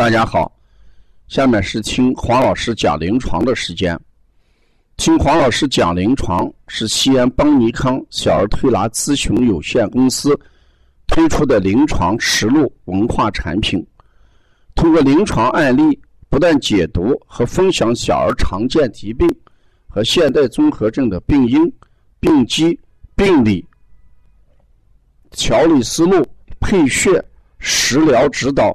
大家好，下面是听黄老师讲临床的时间。听黄老师讲临床是西安邦尼康小儿推拿咨询有限公司推出的临床实录文化产品，通过临床案例，不断解读和分享小儿常见疾病和现代综合症的病因、病机、病理、调理思路、配穴、食疗指导。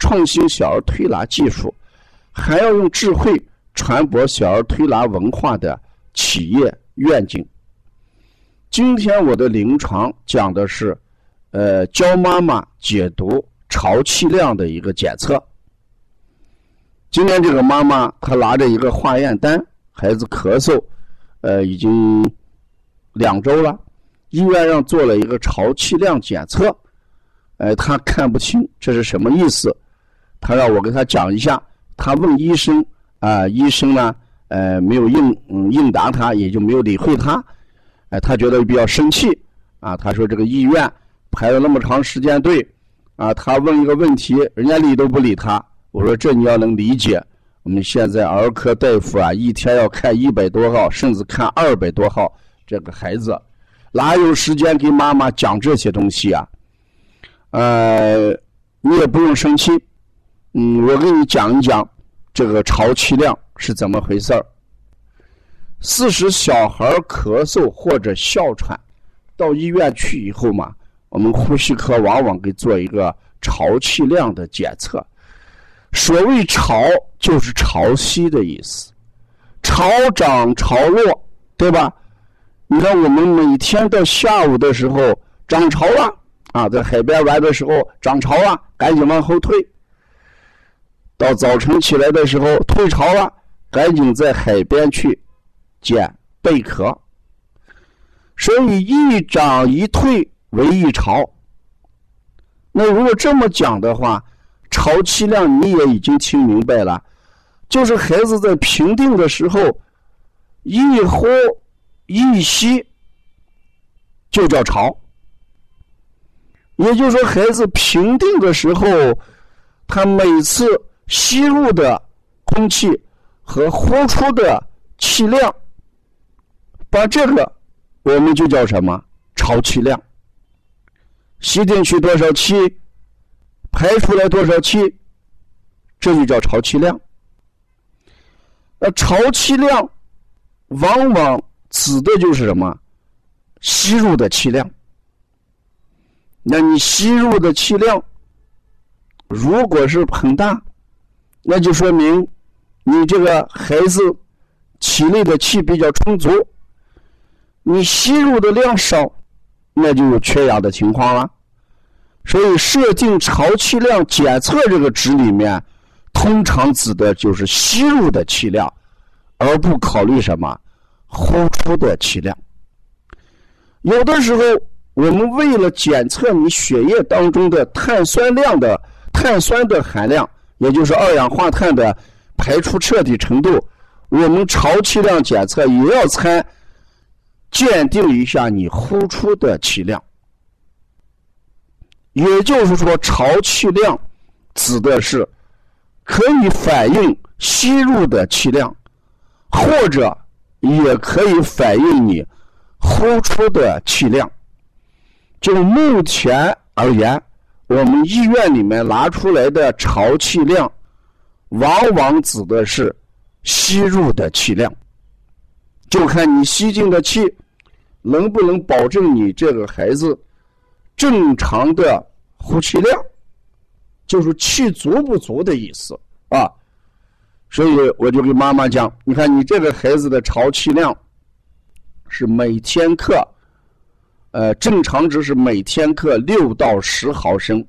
创新小儿推拿技术，还要用智慧传播小儿推拿文化的企业愿景。今天我的临床讲的是，呃，教妈妈解读潮气量的一个检测。今天这个妈妈她拿着一个化验单，孩子咳嗽，呃，已经两周了，医院让做了一个潮气量检测，呃，她看不清这是什么意思。他让我跟他讲一下，他问医生啊，医生呢，呃，没有应应答他，也就没有理会他，哎，他觉得比较生气啊。他说这个医院排了那么长时间队啊，他问一个问题，人家理都不理他。我说这你要能理解，我们现在儿科大夫啊，一天要看一百多号，甚至看二百多号这个孩子，哪有时间给妈妈讲这些东西啊？呃，你也不用生气。嗯，我给你讲一讲这个潮气量是怎么回事儿。四十小孩咳嗽或者哮喘，到医院去以后嘛，我们呼吸科往往给做一个潮气量的检测。所谓潮，就是潮汐的意思，潮涨潮落，对吧？你看我们每天到下午的时候涨潮了啊，在海边玩的时候涨潮了，赶紧往后退。到早晨起来的时候，退潮了，赶紧在海边去捡贝壳。所以一涨一退为一潮。那如果这么讲的话，潮气量你也已经听明白了，就是孩子在平定的时候，一呼一吸就叫潮。也就是说，孩子平定的时候，他每次。吸入的空气和呼出的气量，把这个我们就叫什么潮气量。吸进去多少气，排出来多少气，这就叫潮气量。那潮气量往往指的就是什么？吸入的气量。那你吸入的气量如果是很大。那就说明你这个孩子体内的气比较充足，你吸入的量少，那就有缺氧的情况了。所以设定潮气量检测这个值里面，通常指的就是吸入的气量，而不考虑什么呼出的气量。有的时候，我们为了检测你血液当中的碳酸量的碳酸的含量。也就是二氧化碳的排出彻底程度，我们潮气量检测也要参鉴定一下你呼出的气量。也就是说，潮气量指的是可以反映吸入的气量，或者也可以反映你呼出的气量。就目前而言。我们医院里面拿出来的潮气量，往往指的是吸入的气量，就看你吸进的气能不能保证你这个孩子正常的呼气量，就是气足不足的意思啊。所以我就跟妈妈讲，你看你这个孩子的潮气量是每天克。呃，正常值是每天克六到十毫升。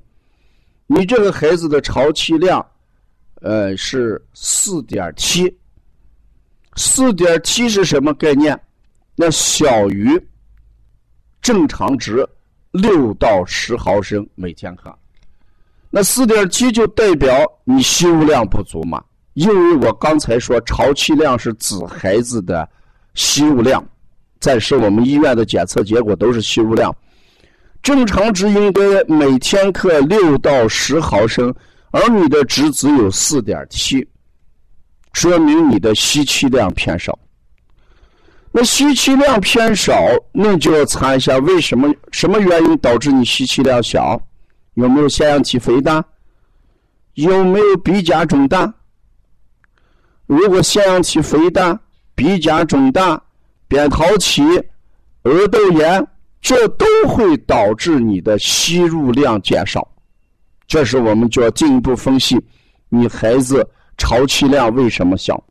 你这个孩子的潮气量，呃，是四点七。四点七是什么概念？那小于正常值六到十毫升每天克。那四点七就代表你吸入量不足嘛？因为我刚才说潮气量是指孩子的吸入量，暂时我们医院的检测结果都是吸入量，正常值应该每天克六到十毫升，而你的值只有四点七。说明你的吸气量偏少。那吸气量偏少，那就要查一下为什么？什么原因导致你吸气量小？有没有腺样体肥大？有没有鼻甲肿大？如果腺样体肥大、鼻甲肿大、扁桃体、额窦炎，这都会导致你的吸入量减少。这时我们就要进一步分析你孩子。潮气量为什么小？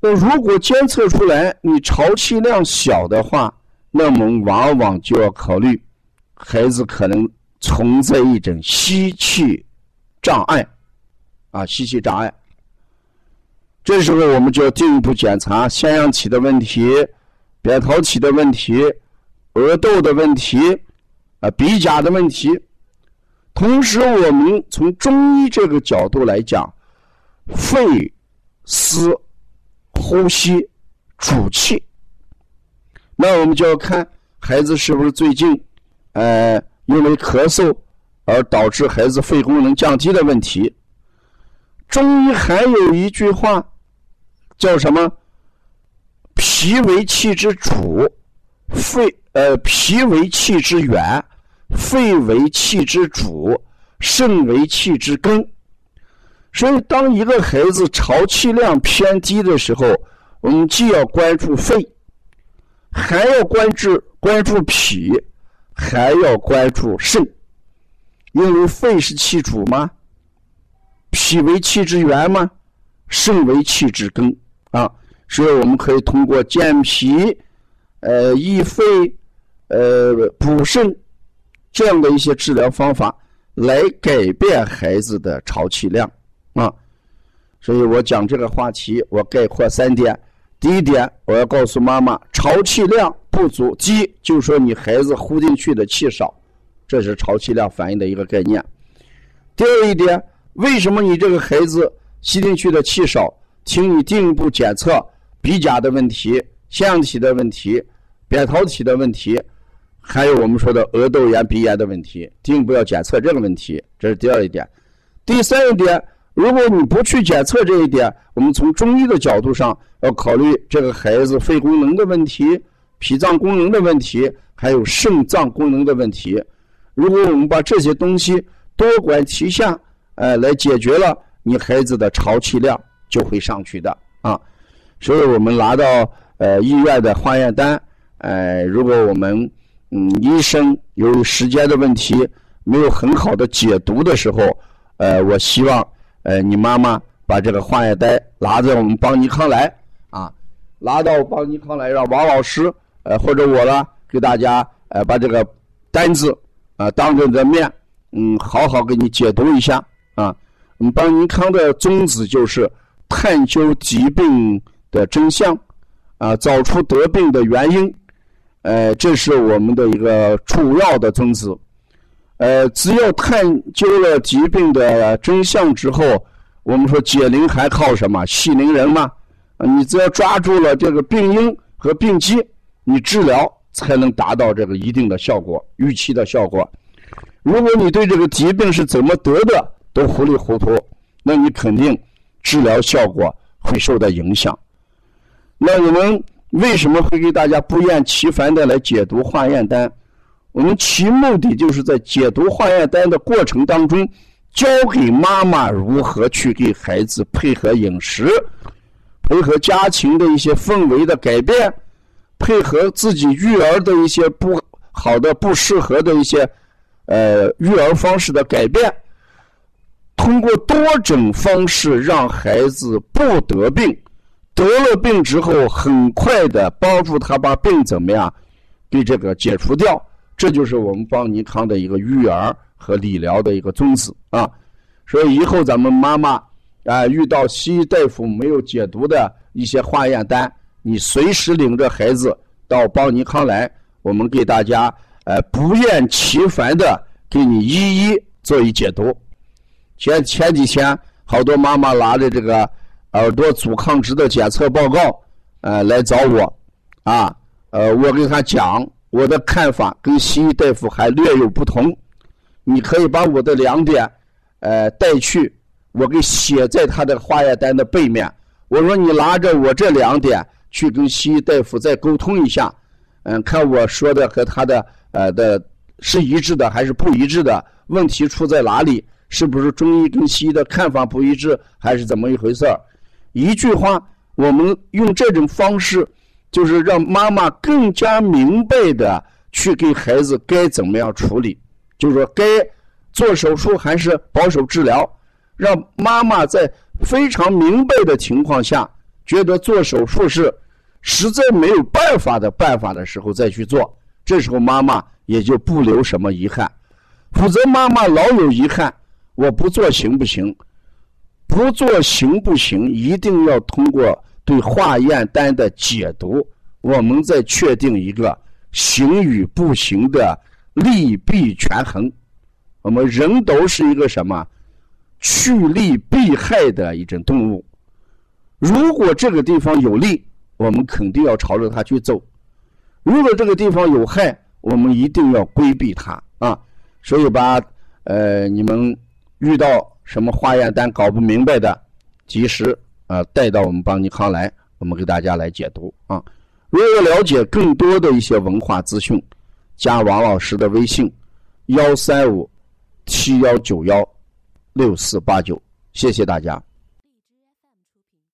那如果监测出来你潮气量小的话，那么往往就要考虑孩子可能存在一种吸气障碍啊，吸气障碍。这时候我们就要进一步检查腺样体的问题、扁桃体的问题、额窦的问题啊、鼻甲的问题。同时，我们从中医这个角度来讲，肺、司、呼吸主气。那我们就要看孩子是不是最近，呃，因为咳嗽而导致孩子肺功能降低的问题。中医还有一句话，叫什么？脾为气之主，肺呃，脾为气之源。肺为气之主，肾为气之根。所以，当一个孩子潮气量偏低的时候，我们既要关注肺，还要关注关注脾，还要关注肾。因为肺是气主吗？脾为气之源吗？肾为气之根啊。所以，我们可以通过健脾、呃益肺、呃补肾。这样的一些治疗方法来改变孩子的潮气量啊，所以我讲这个话题，我概括三点：第一点，我要告诉妈妈，潮气量不足，低，就是说你孩子呼进去的气少，这是潮气量反映的一个概念。第二一点，为什么你这个孩子吸进去的气少？请你进一步检测鼻甲的问题、腺样体的问题、扁桃体的问题。还有我们说的额窦炎、鼻炎的问题，进一步要检测这个问题，这是第二一点。第三一点，如果你不去检测这一点，我们从中医的角度上要考虑这个孩子肺功能的问题、脾脏功能的问题，还有肾脏功能的问题。如果我们把这些东西多管齐下，呃，来解决了，你孩子的潮气量就会上去的啊。所以我们拿到呃医院的化验单，呃，如果我们嗯，医生由于时间的问题没有很好的解读的时候，呃，我希望呃你妈妈把这个化验单拿着我们邦尼康来啊，拿到邦尼康来，让王老师呃或者我呢给大家呃把这个单子啊当着你的面嗯好好给你解读一下啊。我们邦尼康的宗旨就是探究疾病的真相啊，找出得病的原因。呃，这是我们的一个主要的宗旨。呃，只要探究了疾病的真相之后，我们说解铃还靠什么？系铃人嘛。你只要抓住了这个病因和病机，你治疗才能达到这个一定的效果，预期的效果。如果你对这个疾病是怎么得的都糊里糊涂，那你肯定治疗效果会受到影响。那我们。为什么会给大家不厌其烦的来解读化验单？我们其目的就是在解读化验单的过程当中，教给妈妈如何去给孩子配合饮食，配合家庭的一些氛围的改变，配合自己育儿的一些不好的、不适合的一些呃育儿方式的改变，通过多种方式让孩子不得病。得了病之后，很快的帮助他把病怎么样，给这个解除掉。这就是我们邦尼康的一个育儿和理疗的一个宗旨啊。所以以后咱们妈妈啊遇到西医大夫没有解读的一些化验单，你随时领着孩子到邦尼康来，我们给大家呃不厌其烦的给你一一做一解读。前前几天好多妈妈拿着这个耳朵阻抗值的检测报告呃来找我啊，呃我跟他讲我的看法跟西医大夫还略有不同，你可以把我的两点。呃，带去，我给写在他的化验单的背面。我说你拿着我这两点去跟西医大夫再沟通一下，嗯，看我说的和他的呃的是一致的还是不一致的，问题出在哪里？是不是中医跟西医的看法不一致，还是怎么一回事一句话，我们用这种方式，就是让妈妈更加明白的去给孩子该怎么样处理，就是说该。做手术还是保守治疗，让妈妈在非常明白的情况下，觉得做手术是实在没有办法的办法的时候再去做，这时候妈妈也就不留什么遗憾。否则妈妈老有遗憾，我不做行不行？不做行不行？一定要通过对化验单的解读，我们再确定一个行与不行的利弊权衡。我们人都是一个什么趋利避害的一种动物。如果这个地方有利，我们肯定要朝着它去走；如果这个地方有害，我们一定要规避它啊。所以把呃你们遇到什么化验单搞不明白的，及时啊带到我们邦尼康来，我们给大家来解读啊。如果了解更多的一些文化资讯，加王老师的微信幺三五。七幺九幺六四八九，谢谢大家。